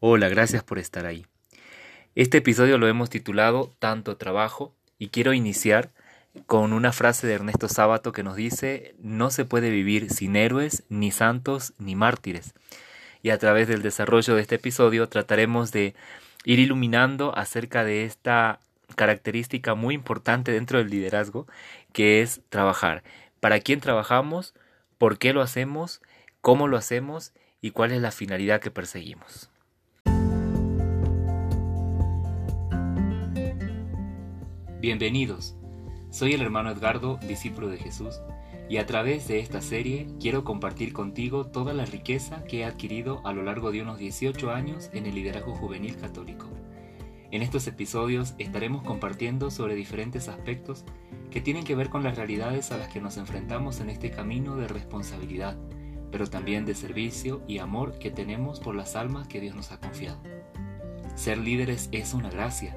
Hola, gracias por estar ahí. Este episodio lo hemos titulado Tanto Trabajo y quiero iniciar con una frase de Ernesto Sábato que nos dice, no se puede vivir sin héroes, ni santos, ni mártires. Y a través del desarrollo de este episodio trataremos de ir iluminando acerca de esta característica muy importante dentro del liderazgo, que es trabajar. ¿Para quién trabajamos? ¿Por qué lo hacemos? ¿Cómo lo hacemos? ¿Y cuál es la finalidad que perseguimos? Bienvenidos. Soy el hermano Edgardo, discípulo de Jesús, y a través de esta serie quiero compartir contigo toda la riqueza que he adquirido a lo largo de unos 18 años en el liderazgo juvenil católico. En estos episodios estaremos compartiendo sobre diferentes aspectos que tienen que ver con las realidades a las que nos enfrentamos en este camino de responsabilidad, pero también de servicio y amor que tenemos por las almas que Dios nos ha confiado. Ser líderes es una gracia,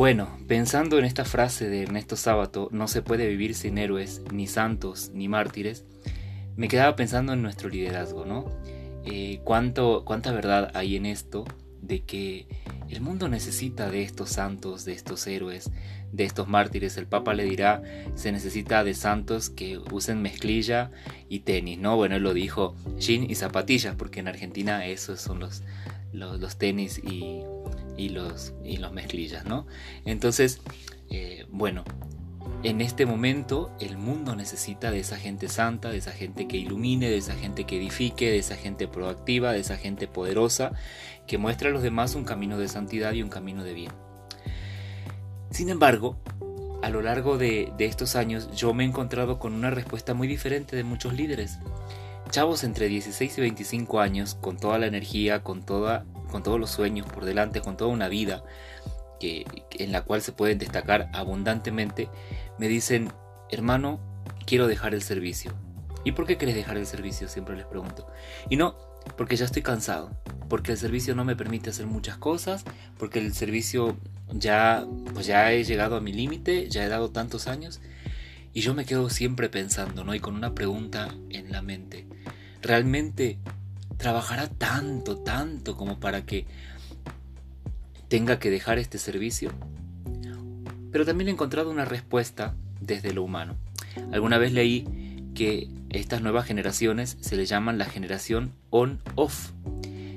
Bueno, pensando en esta frase de Ernesto Sábato, no se puede vivir sin héroes, ni santos, ni mártires, me quedaba pensando en nuestro liderazgo, ¿no? Eh, ¿cuánto, ¿Cuánta verdad hay en esto de que el mundo necesita de estos santos, de estos héroes, de estos mártires. El Papa le dirá, se necesita de santos que usen mezclilla y tenis, ¿no? Bueno, él lo dijo, jean y zapatillas, porque en Argentina esos son los, los, tenis y, los, y los mezclillas, ¿no? Entonces, eh, bueno, en este momento el mundo necesita de esa gente santa, de esa gente que ilumine, de esa gente que edifique, de esa gente proactiva, de esa gente poderosa, que muestra a los demás un camino de santidad y un camino de bien. Sin embargo, a lo largo de, estos años yo me he encontrado con una respuesta muy diferente de muchos líderes. Chavos entre 16 y 25 años, con toda la energía, con, toda, con todos los sueños por delante, con toda una vida que, en la cual se pueden destacar abundantemente, me dicen, hermano, quiero dejar el servicio. ¿Y por qué quieres dejar el servicio? Siempre les pregunto. Y no, porque ya estoy cansado, porque el servicio no me permite hacer muchas cosas, porque el servicio ya, pues ya he llegado a mi límite, ya he dado tantos años, y yo me quedo siempre pensando, ¿no? Y con una pregunta en la mente. ¿Realmente trabajará tanto, tanto como para que tenga que dejar este servicio? Pero también he encontrado una respuesta desde lo humano. Alguna vez leí que estas nuevas generaciones se le llaman la generación on-off,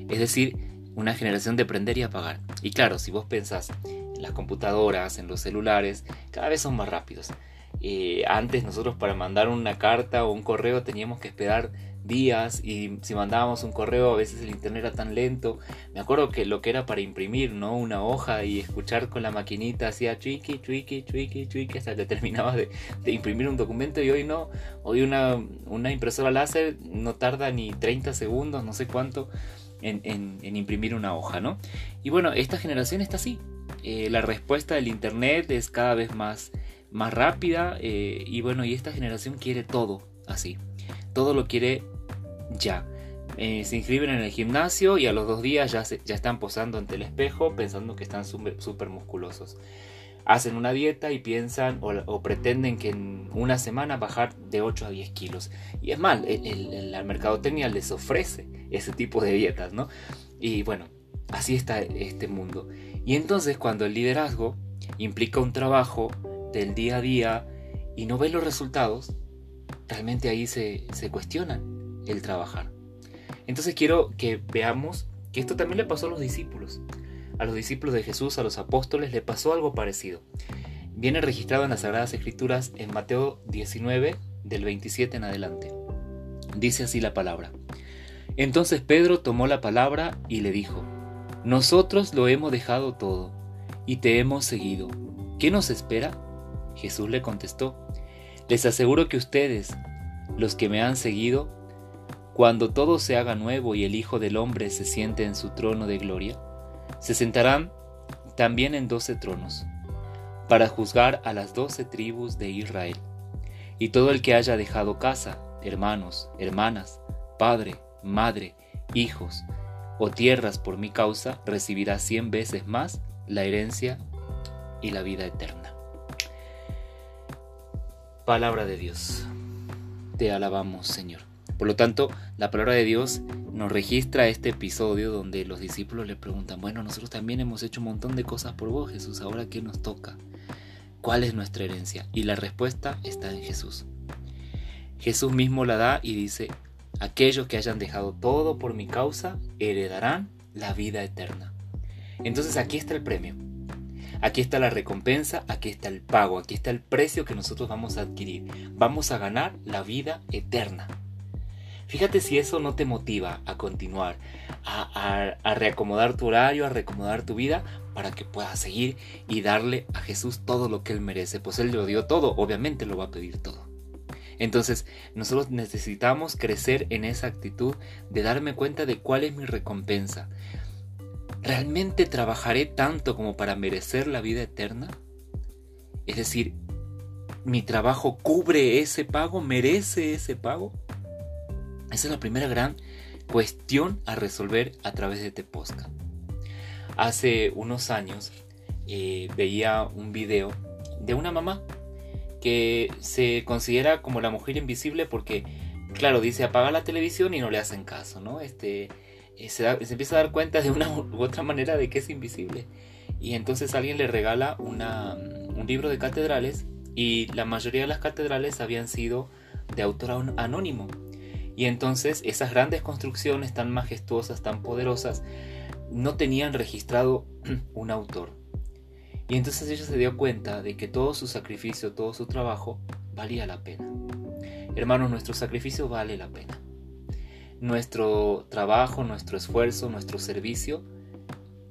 es decir, una generación de prender y apagar. Y claro, si vos pensás en las computadoras, en los celulares, cada vez son más rápidos. Eh, antes nosotros para mandar una carta o un correo teníamos que esperar días y si mandábamos un correo a veces el internet era tan lento. Me acuerdo que lo que era para imprimir, ¿no? Una hoja y escuchar con la maquinita hacía chuiqui, chuiqui, chuiqui, chuiqui hasta que terminabas de, imprimir un documento y hoy no. Hoy una, una impresora láser no tarda ni 30 segundos, no sé cuánto, en, imprimir una hoja, ¿no? Y bueno, esta generación está así. Eh, la respuesta del internet es cada vez más, más rápida eh, y bueno, y esta generación quiere todo así. Todo lo quiere ya. Eh, se inscriben en el gimnasio y a los dos días ya, ya están posando ante el espejo pensando que están súper musculosos. Hacen una dieta y piensan o, pretenden que en una semana bajar de 8 a 10 kilos. Y es mal, el, la mercadotecnia les ofrece ese tipo de dietas, ¿no? Y bueno, así está este mundo. Y entonces cuando el liderazgo implica un trabajo del día a día y no ve los resultados, realmente ahí se, se cuestiona el trabajar. Entonces quiero que veamos que esto también le pasó a los discípulos. A los discípulos de Jesús, a los apóstoles, le pasó algo parecido. Viene registrado en las Sagradas Escrituras en Mateo 19, del 27 en adelante. Dice así la palabra. Entonces Pedro tomó la palabra y le dijo, Nosotros lo hemos dejado todo y te hemos seguido. ¿Qué nos espera? Jesús le contestó, les aseguro que ustedes, los que me han seguido, cuando todo se haga nuevo y el Hijo del Hombre se siente en su trono de gloria, se sentarán también en doce tronos, para juzgar a las doce tribus de Israel. Y todo el que haya dejado casa, hermanos, hermanas, padre, madre, hijos o tierras por mi causa, recibirá cien veces más la herencia y la vida eterna. Palabra de Dios. Te alabamos, Señor. Por lo tanto, la palabra de Dios nos registra este episodio donde los discípulos le preguntan, bueno, nosotros también hemos hecho un montón de cosas por vos, Jesús, ahora qué nos toca? ¿Cuál es nuestra herencia? Y la respuesta está en Jesús. Jesús mismo la da y dice, aquellos que hayan dejado todo por mi causa heredarán la vida eterna. Entonces aquí está el premio. Aquí está la recompensa, aquí está el pago, aquí está el precio que nosotros vamos a adquirir. Vamos a ganar la vida eterna. Fíjate si eso no te motiva a continuar, a, reacomodar tu horario, a reacomodar tu vida para que puedas seguir y darle a Jesús todo lo que Él merece. Pues Él lo dio todo, obviamente lo va a pedir todo. Entonces, nosotros necesitamos crecer en esa actitud de darme cuenta de cuál es mi recompensa. ¿Realmente trabajaré tanto como para merecer la vida eterna? Es decir, ¿mi trabajo cubre ese pago? ¿Merece ese pago? Esa es la primera gran cuestión a resolver a través de Teposca. Hace unos años eh, veía un video de una mamá que se considera como la mujer invisible porque, claro, dice apaga la televisión y no le hacen caso, ¿no? Este, eh, se, empieza a dar cuenta de una u otra manera de que es invisible. Y entonces alguien le regala una, un libro de catedrales y la mayoría de las catedrales habían sido de autor anónimo. Y entonces esas grandes construcciones tan majestuosas, tan poderosas, no tenían registrado un autor. Y entonces ella se dio cuenta de que todo su sacrificio, todo su trabajo valía la pena. Hermanos, nuestro sacrificio vale la pena. Nuestro trabajo, nuestro esfuerzo, nuestro servicio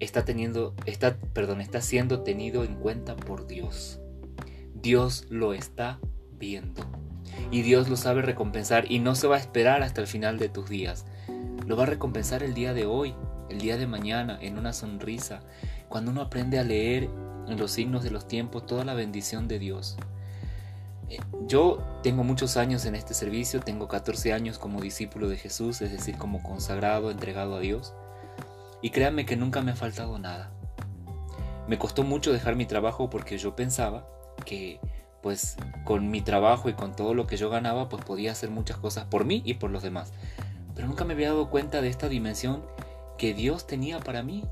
está teniendo, está, perdón, está siendo tenido en cuenta por Dios. Dios lo está viendo y Dios lo sabe recompensar y no se va a esperar hasta el final de tus días. Lo va a recompensar el día de hoy, el día de mañana, en una sonrisa, cuando uno aprende a leer en los signos de los tiempos toda la bendición de Dios. Eh, yo tengo muchos años en este servicio, tengo 14 años como discípulo de Jesús, es decir, como consagrado, entregado a Dios, y créanme que nunca me ha faltado nada. Me costó mucho dejar mi trabajo porque yo pensaba que pues con mi trabajo y con todo lo que yo ganaba, pues podía hacer muchas cosas por mí y por los demás. Pero nunca me había dado cuenta de esta dimensión que Dios tenía para mí.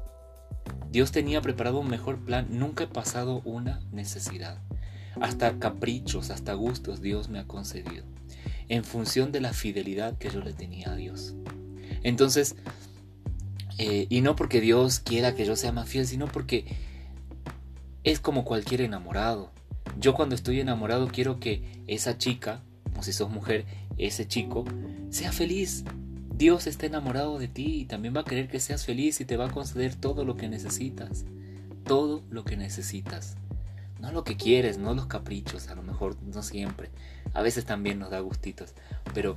Dios tenía preparado un mejor plan, nunca he pasado una necesidad. Hasta caprichos, hasta gustos Dios me ha concedido, en función de la fidelidad que yo le tenía a Dios. Entonces, eh, y no porque Dios quiera que yo sea más fiel, sino porque es como cualquier enamorado. Yo cuando estoy enamorado quiero que esa chica, o si sos mujer, ese chico, sea feliz. Dios está enamorado de ti y también va a querer que seas feliz y te va a conceder todo lo que necesitas. Todo lo que necesitas. No lo que quieres, no los caprichos, a lo mejor no siempre. A veces también nos da gustitos, pero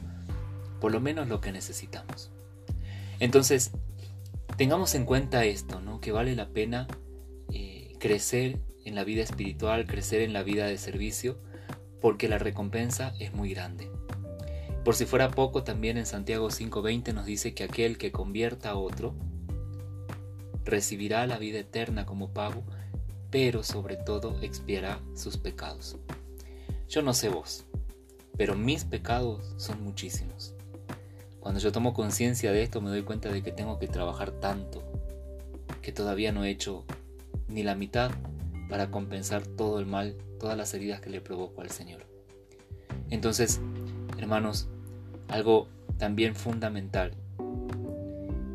por lo menos lo que necesitamos. Entonces, tengamos en cuenta esto, ¿no? Que vale la pena eh, crecer en la vida espiritual, crecer en la vida de servicio, porque la recompensa es muy grande. Por si fuera poco, también en Santiago 5:20 nos dice que aquel que convierta a otro recibirá la vida eterna como pago, pero sobre todo expiará sus pecados. Yo no sé vos, pero mis pecados son muchísimos. Cuando yo tomo conciencia de esto me doy cuenta de que tengo que trabajar tanto, que todavía no he hecho ni la mitad para compensar todo el mal, todas las heridas que le provocó al Señor. Entonces, hermanos, algo también fundamental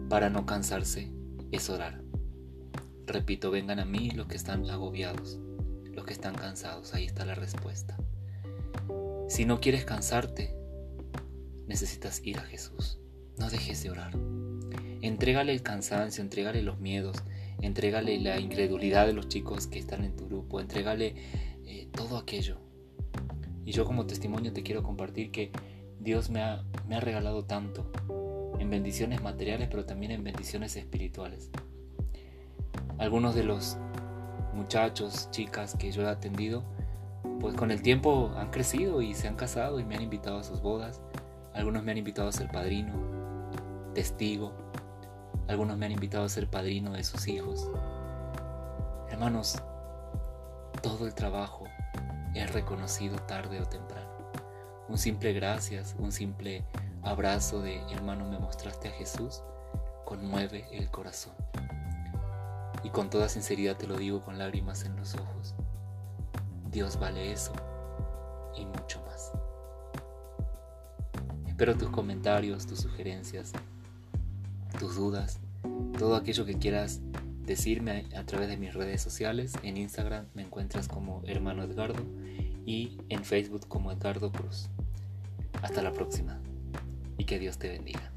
para no cansarse es orar. Repito, vengan a mí los que están agobiados, los que están cansados, ahí está la respuesta. Si no quieres cansarte, necesitas ir a Jesús. No dejes de orar. Entrégale el cansancio, entrégale los miedos, entrégale la incredulidad de los chicos que están en tu grupo, entrégale eh, todo aquello. Y yo como testimonio te quiero compartir que Dios me ha, me ha regalado tanto en bendiciones materiales, pero también en bendiciones espirituales. Algunos de los muchachos, chicas que yo he atendido, pues con el tiempo han crecido y se han casado y me han invitado a sus bodas. Algunos me han invitado a ser padrino, testigo. Algunos me han invitado a ser padrino de sus hijos. Hermanos, todo el trabajo es reconocido tarde o temprano. Un simple gracias, un simple abrazo de hermano me mostraste a Jesús, conmueve el corazón. Y con toda sinceridad te lo digo con lágrimas en los ojos. Dios vale eso y mucho más. Espero tus comentarios, tus sugerencias, tus dudas, todo aquello que quieras decirme a través de mis redes sociales. En Instagram me encuentras como hermano Edgardo y en Facebook como Edgardo Cruz. Hasta la próxima y que Dios te bendiga.